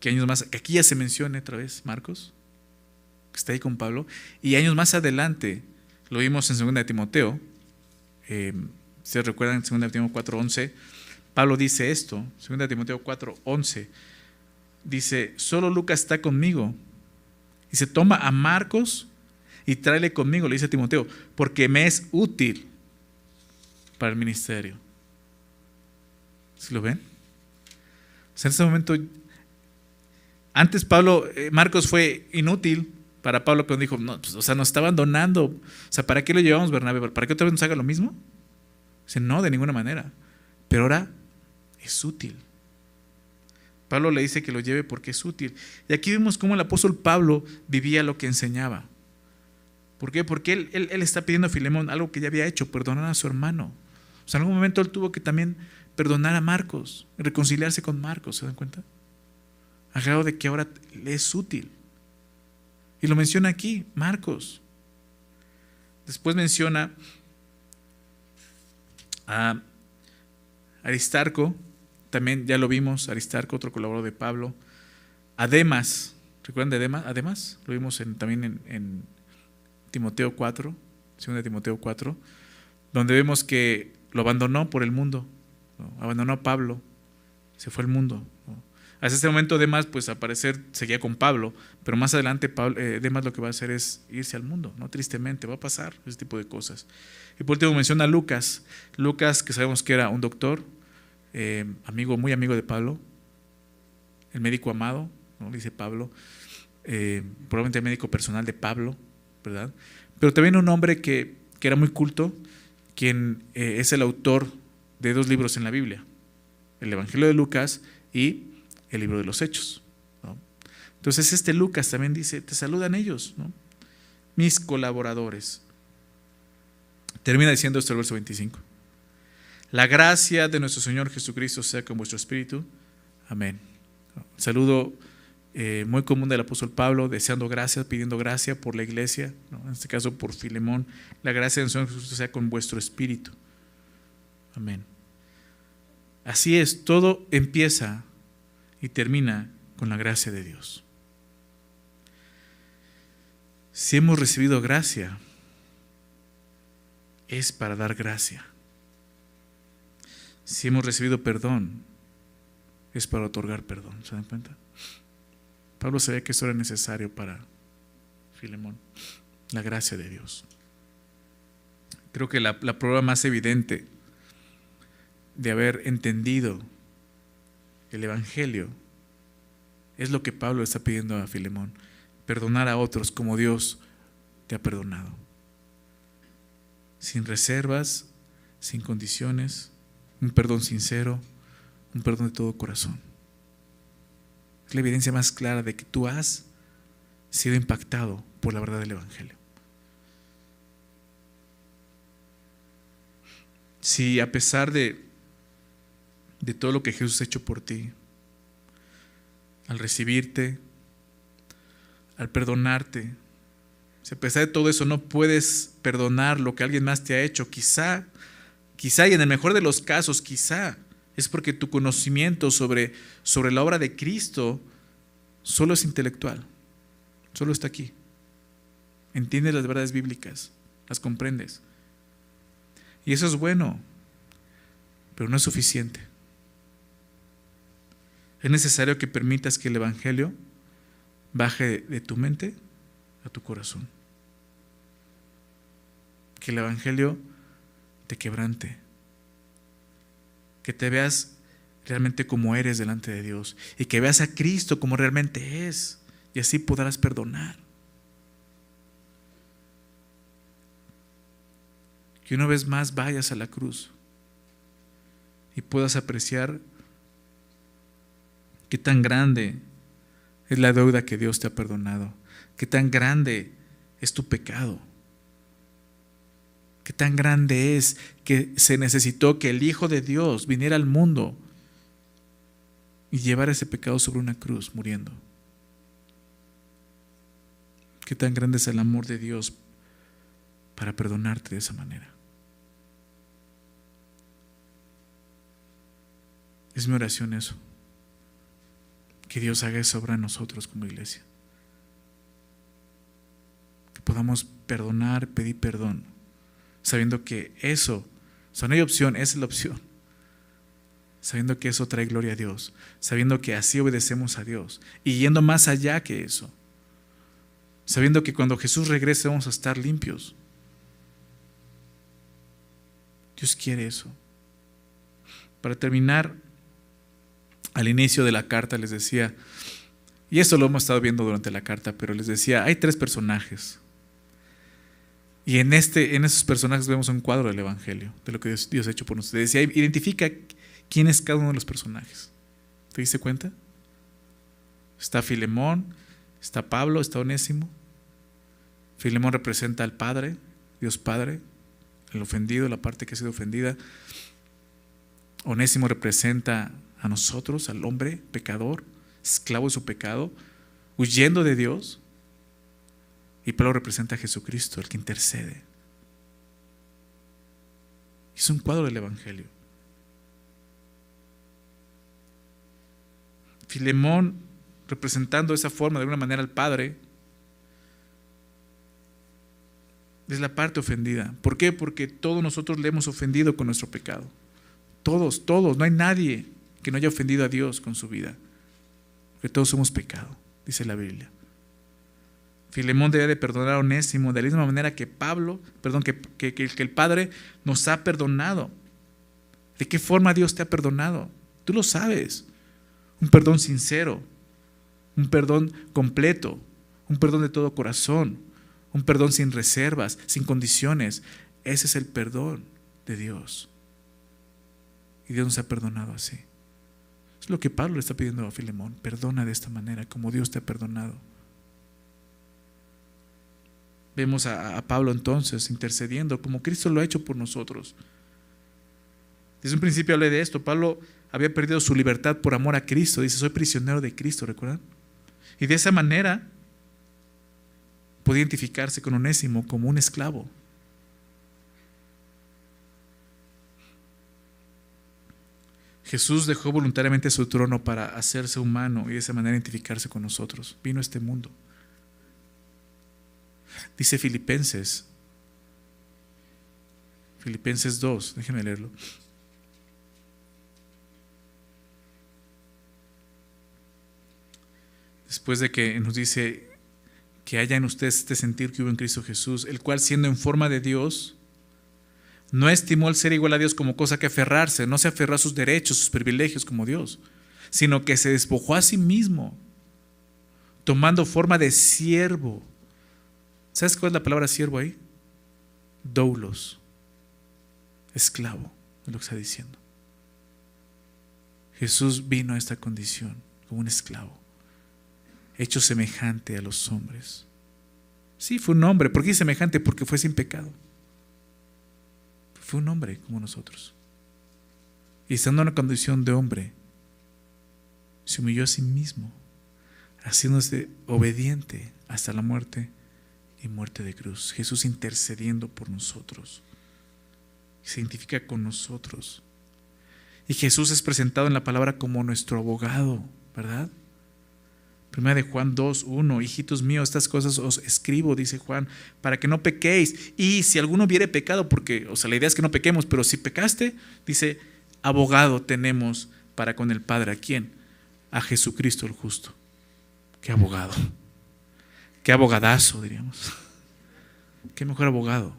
que años más, que aquí ya se menciona otra vez Marcos, que está ahí con Pablo, y años más adelante, lo vimos en 2 Timoteo, eh, si recuerdan en 2 Timoteo 4.11, Pablo dice esto, 2 Timoteo 4.11, dice, solo Lucas está conmigo, y se toma a Marcos y tráele conmigo, le dice a Timoteo, porque me es útil para el ministerio. ¿Sí lo ven? O sea, en este momento, antes Pablo, eh, Marcos fue inútil para Pablo cuando dijo, no, pues, o sea, nos está abandonando. O sea, ¿para qué lo llevamos Bernabé? ¿Para qué otra vez nos haga lo mismo? Dice, no, de ninguna manera. Pero ahora es útil. Pablo le dice que lo lleve porque es útil. Y aquí vemos cómo el apóstol Pablo vivía lo que enseñaba. ¿Por qué? Porque él, él, está pidiendo a Filemón algo que ya había hecho, perdonar a su hermano. O sea, en algún momento él tuvo que también perdonar a Marcos, reconciliarse con Marcos, ¿se dan cuenta? A de que ahora le es útil. Y lo menciona aquí, Marcos. Después menciona a Aristarco, también ya lo vimos, Aristarco, otro colaborador de Pablo. Ademas, ¿recuerdan de Ademas? Además, lo vimos también en, Timoteo 4, 2 Timoteo 4, donde vemos que lo abandonó por el mundo, abandonó a Pablo, se fue al mundo. Hasta este momento Demas, pues al parecer seguía con Pablo, pero más adelante Pablo, eh, lo que va a hacer es irse al mundo, ¿no? Tristemente, va a pasar ese tipo de cosas. Y por último menciona a Lucas, Lucas que sabemos que era un doctor, eh, amigo, muy amigo de Pablo, el médico amado, ¿no? dice Pablo, eh, probablemente el médico personal de Pablo, ¿verdad? Pero también un hombre que, que era muy culto, quien es el autor de dos libros en la Biblia, el Evangelio de Lucas y el libro de los Hechos. Entonces este Lucas también dice, te saludan ellos, mis colaboradores. Termina diciendo esto el verso 25. La gracia de nuestro Señor Jesucristo sea con vuestro espíritu. Amén. saludo eh, muy común del apóstol Pablo, deseando gracias, pidiendo gracia por la iglesia, en este caso por Filemón. La gracia de nuestro Señor Jesucristo sea con vuestro espíritu. Amén. Así es, todo empieza y termina con la gracia de Dios. Si hemos recibido gracia, es para dar gracia. Si hemos recibido perdón, es para otorgar perdón. ¿Se dan cuenta? Pablo sabía que eso era necesario para Filemón, la gracia de Dios. Creo que la, la prueba más evidente de haber entendido el Evangelio es lo que Pablo está pidiendo a Filemón, perdonar a otros como Dios te ha perdonado. Sin reservas, sin condiciones, un perdón sincero, un perdón de todo corazón. Es la evidencia más clara de que tú has sido impactado por la verdad del Evangelio. Si a pesar de de todo lo que Jesús ha hecho por ti. Al recibirte, al perdonarte. Si a pesar de todo eso no puedes perdonar lo que alguien más te ha hecho, quizá, quizá y en el mejor de los casos, quizá es porque tu conocimiento sobre, sobre la obra de Cristo solo es intelectual, solo está aquí. Entiendes las verdades bíblicas, las comprendes. Y eso es bueno, pero no es suficiente. Es necesario que permitas que el Evangelio baje de tu mente a tu corazón. Que el Evangelio te quebrante. Que te veas realmente como eres delante de Dios. Y que veas a Cristo como realmente es. Y así podrás perdonar. Que una vez más vayas a la cruz y puedas apreciar Qué tan grande es la deuda que Dios te ha perdonado. Qué tan grande es tu pecado. Qué tan grande es que se necesitó que el Hijo de Dios viniera al mundo y llevara ese pecado sobre una cruz muriendo. Qué tan grande es el amor de Dios para perdonarte de esa manera. Es mi oración eso que Dios haga esa obra nosotros como iglesia. Que podamos perdonar, pedir perdón, sabiendo que eso, o sea, no hay opción, es la opción. Sabiendo que eso trae gloria a Dios, sabiendo que así obedecemos a Dios y yendo más allá que eso. Sabiendo que cuando Jesús regrese vamos a estar limpios. Dios quiere eso. Para terminar, al inicio de la carta les decía, y esto lo hemos estado viendo durante la carta, pero les decía, hay tres personajes. Y en, este, en esos personajes vemos un cuadro del Evangelio, de lo que Dios, ha hecho por nosotros. Decía, identifica quién es cada uno de los personajes. ¿Te diste cuenta? Está Filemón, está Pablo, está Onésimo. Filemón representa al Padre, Dios Padre, el ofendido, la parte que ha sido ofendida. Onésimo representa a nosotros, al hombre pecador, esclavo de su pecado, huyendo de Dios. Y Pablo representa a Jesucristo, el que intercede. Es un cuadro del Evangelio. Filemón, representando esa forma, de alguna manera, al Padre, es la parte ofendida. ¿Por qué? Porque todos nosotros le hemos ofendido con nuestro pecado. Todos, todos, no hay nadie que no haya ofendido a Dios con su vida. Porque todos hemos pecado, dice la Biblia. Filemón debe de perdonar a Onésimo de la misma manera que Pablo, perdón, que, que, que el Padre nos ha perdonado. ¿De qué forma Dios te ha perdonado? Tú lo sabes. Un perdón sincero, un perdón completo, un perdón de todo corazón, un perdón sin reservas, sin condiciones. Ese es el perdón de Dios. Y Dios nos ha perdonado así. Es lo que Pablo le está pidiendo a Filemón. Perdona de esta manera, como Dios te ha perdonado. Vemos a, a, Pablo entonces intercediendo, como Cristo lo ha hecho por nosotros. Desde un principio hablé de esto. Pablo había perdido su libertad por amor a Cristo. Dice, soy prisionero de Cristo, ¿recuerdan? Y de esa manera podía identificarse con Onésimo como un esclavo. Jesús dejó voluntariamente su trono para hacerse humano y de esa manera identificarse con nosotros. Vino a este mundo. Dice Filipenses, Filipenses 2, déjenme leerlo. Después de que nos dice que haya en ustedes este sentir que hubo en Cristo Jesús, el cual siendo en forma de Dios, no estimó el ser igual a Dios como cosa que aferrarse, no se aferró a sus derechos, sus privilegios como Dios, sino que se despojó a sí mismo, tomando forma de siervo. ¿Sabes cuál es la palabra siervo ahí? Doulos, esclavo, es lo que está diciendo. Jesús vino a esta condición como un esclavo, hecho semejante a los hombres. Sí, fue un hombre. ¿Por qué semejante? Porque fue sin pecado. Fue un hombre como nosotros. Y estando en una condición de hombre, se humilló a sí mismo, haciéndose obediente hasta la muerte y muerte de cruz. Jesús intercediendo por nosotros. Se identifica con nosotros. Y Jesús es presentado en la palabra como nuestro abogado, ¿verdad? Primera de Juan 2, 1, hijitos míos, estas cosas os escribo, dice Juan, para que no pequéis. Y si alguno viere pecado, porque, o sea, la idea es que no pequemos, pero si pecaste, dice, abogado tenemos para con el Padre. ¿A quién? A Jesucristo el justo. Qué abogado. Qué abogadazo, diríamos. Qué mejor abogado.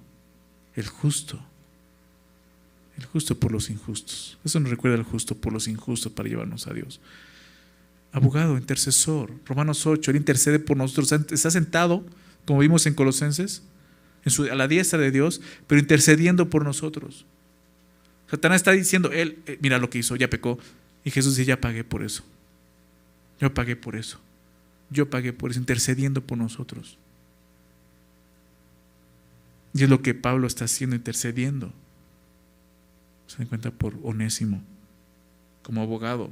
El justo. El justo por los injustos. Eso nos recuerda al justo por los injustos para llevarnos a Dios abogado, intercesor. Romanos 8, Él intercede por nosotros. Está sentado, como vimos en Colosenses, a la diestra de Dios, pero intercediendo por nosotros. Satanás está diciendo, Él, eh, mira lo que hizo, ya pecó. Y Jesús dice, ya pagué por eso. Yo pagué por eso. Yo pagué por eso, intercediendo por nosotros. Y es lo que Pablo está haciendo, intercediendo. Se da cuenta por Onésimo, como abogado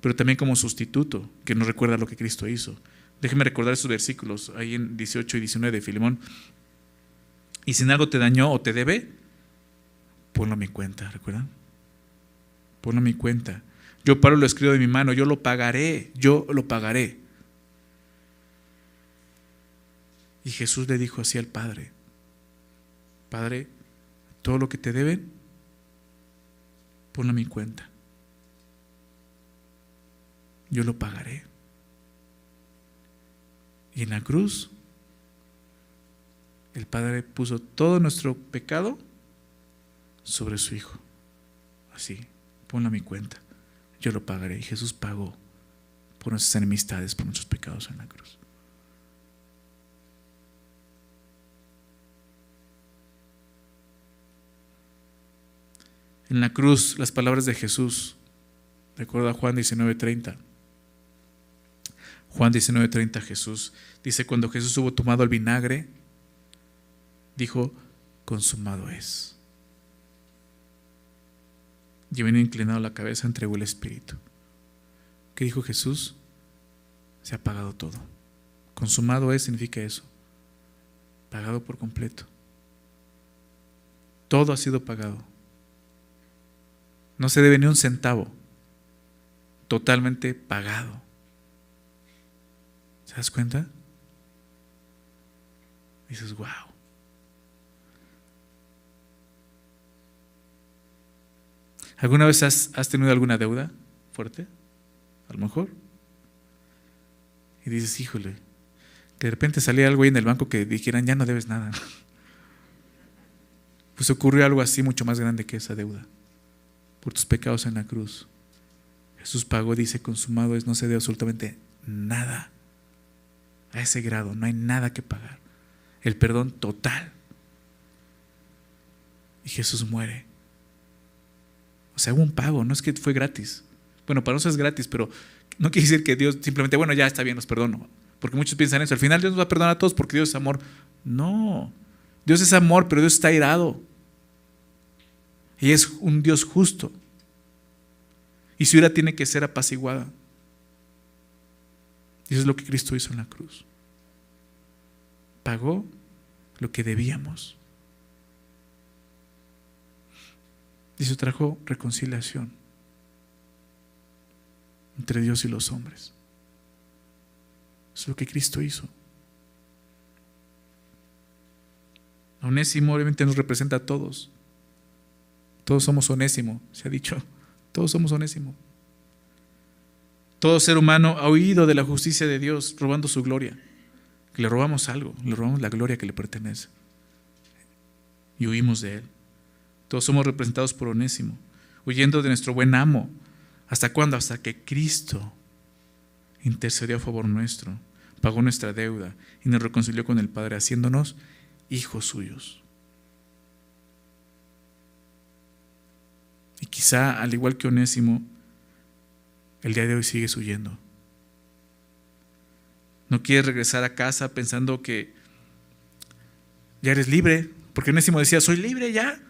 pero también como sustituto, que nos recuerda lo que Cristo hizo. Déjeme recordar esos versículos ahí en 18 y 19 de Filemón. Y si en algo te dañó o te debe, ponlo a mi cuenta, ¿recuerdan? Ponlo a mi cuenta. Yo paro lo escribo de mi mano, yo lo pagaré, yo lo pagaré. Y Jesús le dijo así al Padre, Padre, todo lo que te deben, ponlo a mi cuenta. Yo lo pagaré. Y en la cruz, el Padre puso todo nuestro pecado sobre su Hijo. Así, ponlo a mi cuenta. Yo lo pagaré. Y Jesús pagó por nuestras enemistades, por nuestros pecados en la cruz. En la cruz las palabras de Jesús. Recuerda Juan 19:30. Juan 19:30 Jesús dice, cuando Jesús hubo tomado el vinagre, dijo, consumado es. Y vino inclinado la cabeza, entregó el Espíritu. ¿Qué dijo Jesús? Se ha pagado todo. Consumado es significa eso. Pagado por completo. Todo ha sido pagado. No se debe ni un centavo. Totalmente pagado. ¿Se das cuenta? Dices, wow. ¿Alguna vez has, tenido alguna deuda fuerte? A lo mejor. Y dices, híjole, que de repente salía algo ahí en el banco que dijeran, ya no debes nada. Pues ocurrió algo así mucho más grande que esa deuda por tus pecados en la cruz. Jesús pagó, dice, consumado es, no se debe absolutamente nada. A ese grado, no hay nada que pagar. El perdón total. Y Jesús muere. O sea, hubo un pago, no es que fue gratis. Bueno, para nosotros es gratis, pero no quiere decir que Dios simplemente, bueno, ya está bien, los perdono. Porque muchos piensan eso. Al final Dios nos va a perdonar a todos porque Dios es amor. No. Dios es amor, pero Dios está irado. Y es un Dios justo. Y su ira tiene que ser apaciguada. Y eso es lo que Cristo hizo en la cruz. Pagó lo que debíamos. Y eso trajo reconciliación entre Dios y los hombres. Eso es lo que Cristo hizo. Onésimo obviamente nos representa a todos. Todos somos onésimo, se ha dicho. Todos somos onésimo. Todo ser humano ha huido de la justicia de Dios robando su gloria. Le robamos algo, le robamos la gloria que le pertenece. Y huimos de él. Todos somos representados por onésimo, huyendo de nuestro buen amo. ¿Hasta cuándo? Hasta que Cristo intercedió a favor nuestro, pagó nuestra deuda y nos reconcilió con el Padre, haciéndonos hijos suyos. Quizá, al igual que Onésimo, el día de hoy sigues huyendo. No quieres regresar a casa pensando que ya eres libre, porque Onésimo decía, soy libre ya.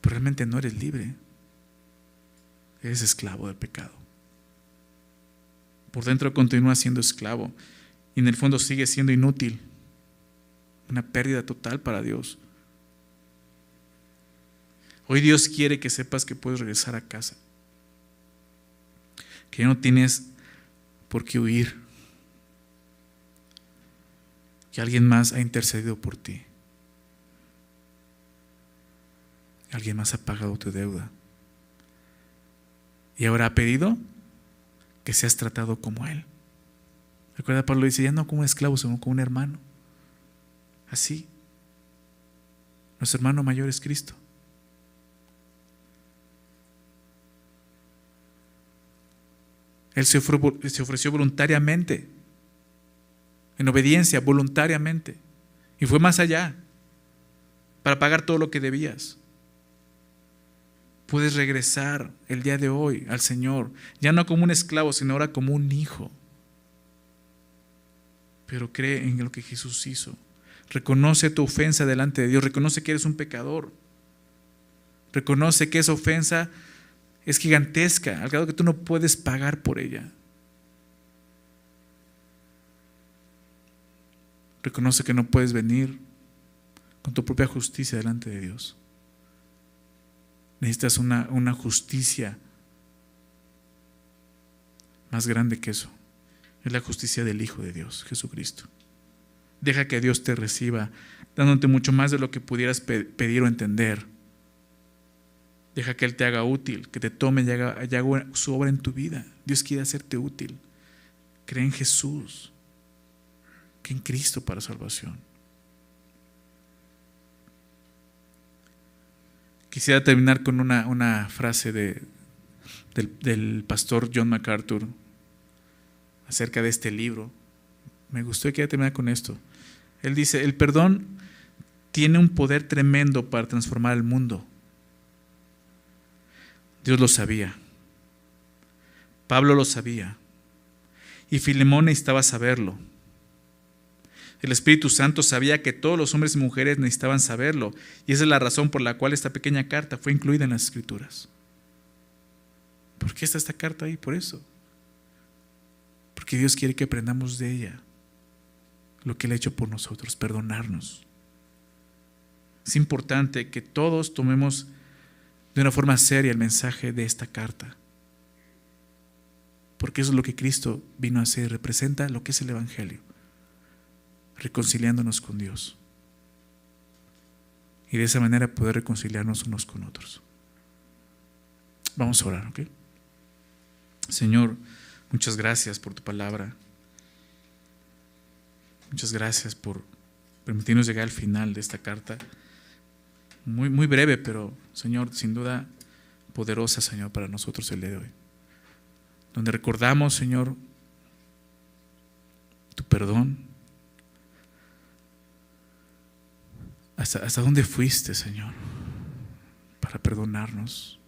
Pero realmente no eres libre. Eres esclavo del pecado. Por dentro continúa siendo esclavo y en el fondo sigue siendo inútil. Una pérdida total para Dios. Hoy Dios quiere que sepas que puedes regresar a casa. Que no tienes por qué huir. Que alguien más ha intercedido por ti. Alguien más ha pagado tu deuda. Y ahora ha pedido que seas tratado como Él. Recuerda, Pablo dice, ya no como un esclavo, sino como un hermano. Así. Nuestro hermano mayor es Cristo. Él se ofreció voluntariamente, en obediencia, voluntariamente. Y fue más allá, para pagar todo lo que debías. Puedes regresar el día de hoy al Señor, ya no como un esclavo, sino ahora como un hijo. Pero cree en lo que Jesús hizo. Reconoce tu ofensa delante de Dios, reconoce que eres un pecador. Reconoce que esa ofensa es gigantesca, al grado que tú no puedes pagar por ella. Reconoce que no puedes venir con tu propia justicia delante de Dios. Necesitas una, una justicia más grande que eso. Es la justicia del Hijo de Dios, Jesucristo. Deja que Dios te reciba, dándote mucho más de lo que pudieras pedir o entender. Deja que Él te haga útil, que te tome y haga, su obra en tu vida. Dios quiere hacerte útil. Cree en Jesús, que en Cristo para salvación. Quisiera terminar con una, frase de, del, del, pastor John MacArthur acerca de este libro. Me gustó y quería terminar con esto. Él dice, el perdón tiene un poder tremendo para transformar el mundo. Dios lo sabía. Pablo lo sabía. Y Filemón necesitaba saberlo. El Espíritu Santo sabía que todos los hombres y mujeres necesitaban saberlo. Y esa es la razón por la cual esta pequeña carta fue incluida en las Escrituras. ¿Por qué está esta carta ahí? Por eso. Porque Dios quiere que aprendamos de ella lo que Él ha hecho por nosotros, perdonarnos. Es importante que todos tomemos de una forma seria el mensaje de esta carta. Porque eso es lo que Cristo vino a hacer, representa lo que es el Evangelio, reconciliándonos con Dios. Y de esa manera poder reconciliarnos unos con otros. Vamos a orar, ¿ok? Señor, muchas gracias por tu palabra. Muchas gracias por permitirnos llegar al final de esta carta. Muy, muy breve, pero Señor, sin duda poderosa, Señor, para nosotros el día de hoy. Donde recordamos, Señor, tu perdón. ¿Hasta, hasta dónde fuiste, Señor, para perdonarnos?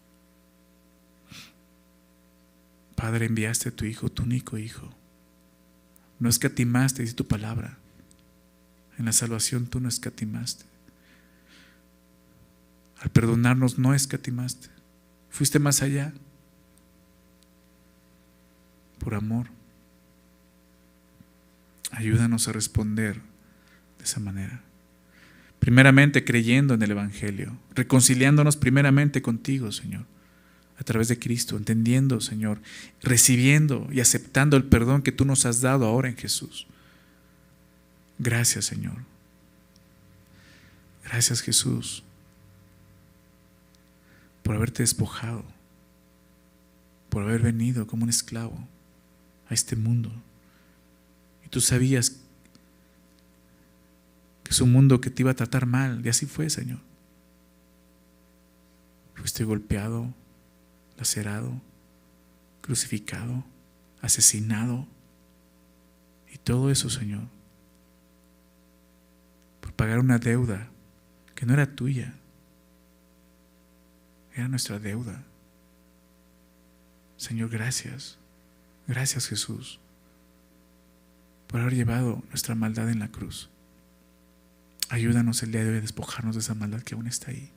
Padre, enviaste tu Hijo, tu único Hijo no escatimaste, dice tu palabra. En la salvación tú no escatimaste. Al perdonarnos no escatimaste. Fuiste más allá. Por amor. Ayúdanos a responder de esa manera. Primeramente creyendo en el Evangelio, reconciliándonos primeramente contigo, Señor a través de Cristo, entendiendo, Señor, recibiendo y aceptando el perdón que tú nos has dado ahora en Jesús. Gracias, Señor. Gracias, Jesús, por haberte despojado, por haber venido como un esclavo a este mundo. Y tú sabías que es un mundo que te iba a tratar mal, y así fue, Señor. Fuiste golpeado, lacerado, crucificado, asesinado. Y todo eso, Señor, por pagar una deuda que no era tuya, era nuestra deuda. Señor, gracias. Gracias Jesús por haber llevado nuestra maldad en la cruz. Ayúdanos el día de hoy a despojarnos de esa maldad que aún está ahí,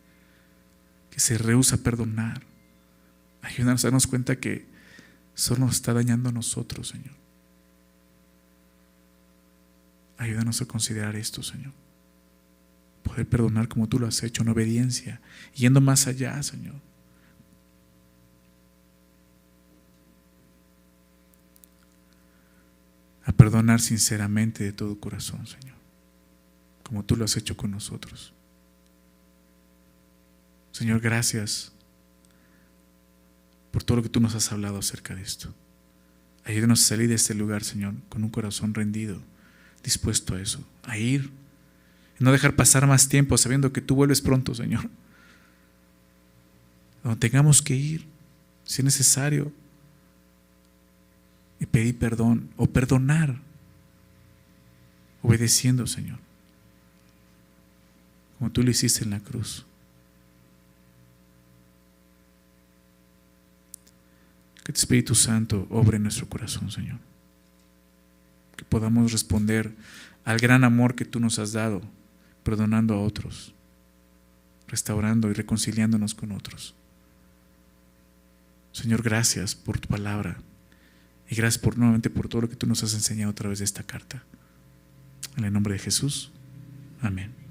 que se rehúsa a perdonar, Ayúdanos a darnos cuenta que solo nos está dañando a nosotros, Señor. Ayúdanos a considerar esto, Señor. Poder perdonar como tú lo has hecho en obediencia, yendo más allá, Señor. A perdonar sinceramente de todo corazón, Señor. Como tú lo has hecho con nosotros. Señor, gracias por todo lo que tú nos has hablado acerca de esto. Ayúdanos a salir de este lugar, Señor, con un corazón rendido, dispuesto a eso, a ir. No dejar pasar más tiempo sabiendo que tú vuelves pronto, Señor. Donde tengamos que ir, si es necesario, y pedir perdón o perdonar, obedeciendo, Señor, como tú lo hiciste en la cruz. Que el Espíritu Santo obre en nuestro corazón, Señor. Que podamos responder al gran amor que tú nos has dado, perdonando a otros, restaurando y reconciliándonos con otros. Señor, gracias por tu palabra y gracias por, nuevamente por todo lo que tú nos has enseñado a través de esta carta. En el nombre de Jesús. Amén.